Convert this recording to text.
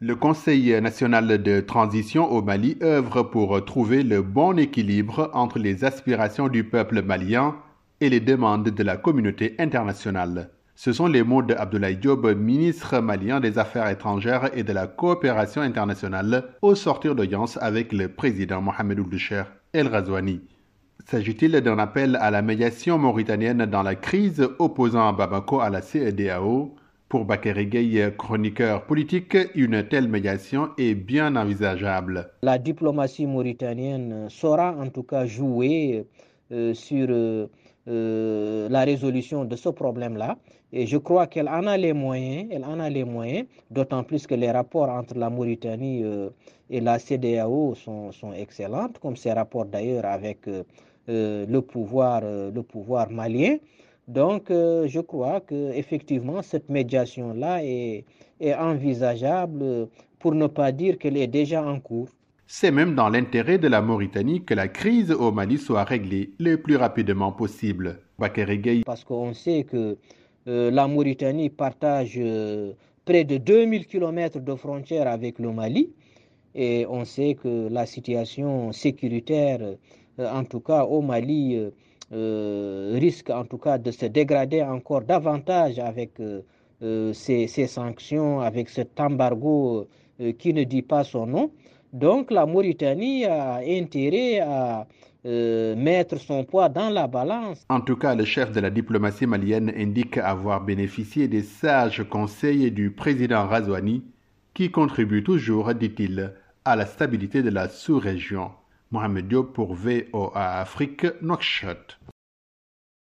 Le Conseil national de transition au Mali œuvre pour trouver le bon équilibre entre les aspirations du peuple malien et les demandes de la communauté internationale. Ce sont les mots d'Abdoulaye Diop, ministre malien des Affaires étrangères et de la coopération internationale, au sortir d'audience avec le président Mohamed Ould El Razouani. S'agit-il d'un appel à la médiation mauritanienne dans la crise opposant Bamako à la CEDAO Pour Bakary chroniqueur politique, une telle médiation est bien envisageable. La diplomatie mauritanienne saura en tout cas jouer euh, sur euh, euh, la résolution de ce problème-là. Et je crois qu'elle en a les moyens, elle en a les moyens, d'autant plus que les rapports entre la Mauritanie et la CDAO sont, excellents, comme ces rapports d'ailleurs avec le pouvoir malien. Donc, je crois que effectivement cette médiation-là est, est envisageable, pour ne pas dire qu'elle est déjà en cours. C'est même dans l'intérêt de la Mauritanie que la crise au Mali soit réglée le plus rapidement possible. Parce qu'on sait que euh, la Mauritanie partage euh, près de 2000 km de frontières avec le Mali et on sait que la situation sécuritaire, euh, en tout cas au Mali, risque en tout cas de se dégrader encore davantage avec ces, ces, sanctions, avec cet embargo qui ne dit pas son nom. Donc la Mauritanie a intérêt à euh, mettre son poids dans la balance. En tout cas, le chef de la diplomatie malienne indique avoir bénéficié des sages conseils du président Razouani, qui contribue toujours, dit-il, à la stabilité de la sous-région. Mohamed Diop pour VOA Afrique, Nouakchott.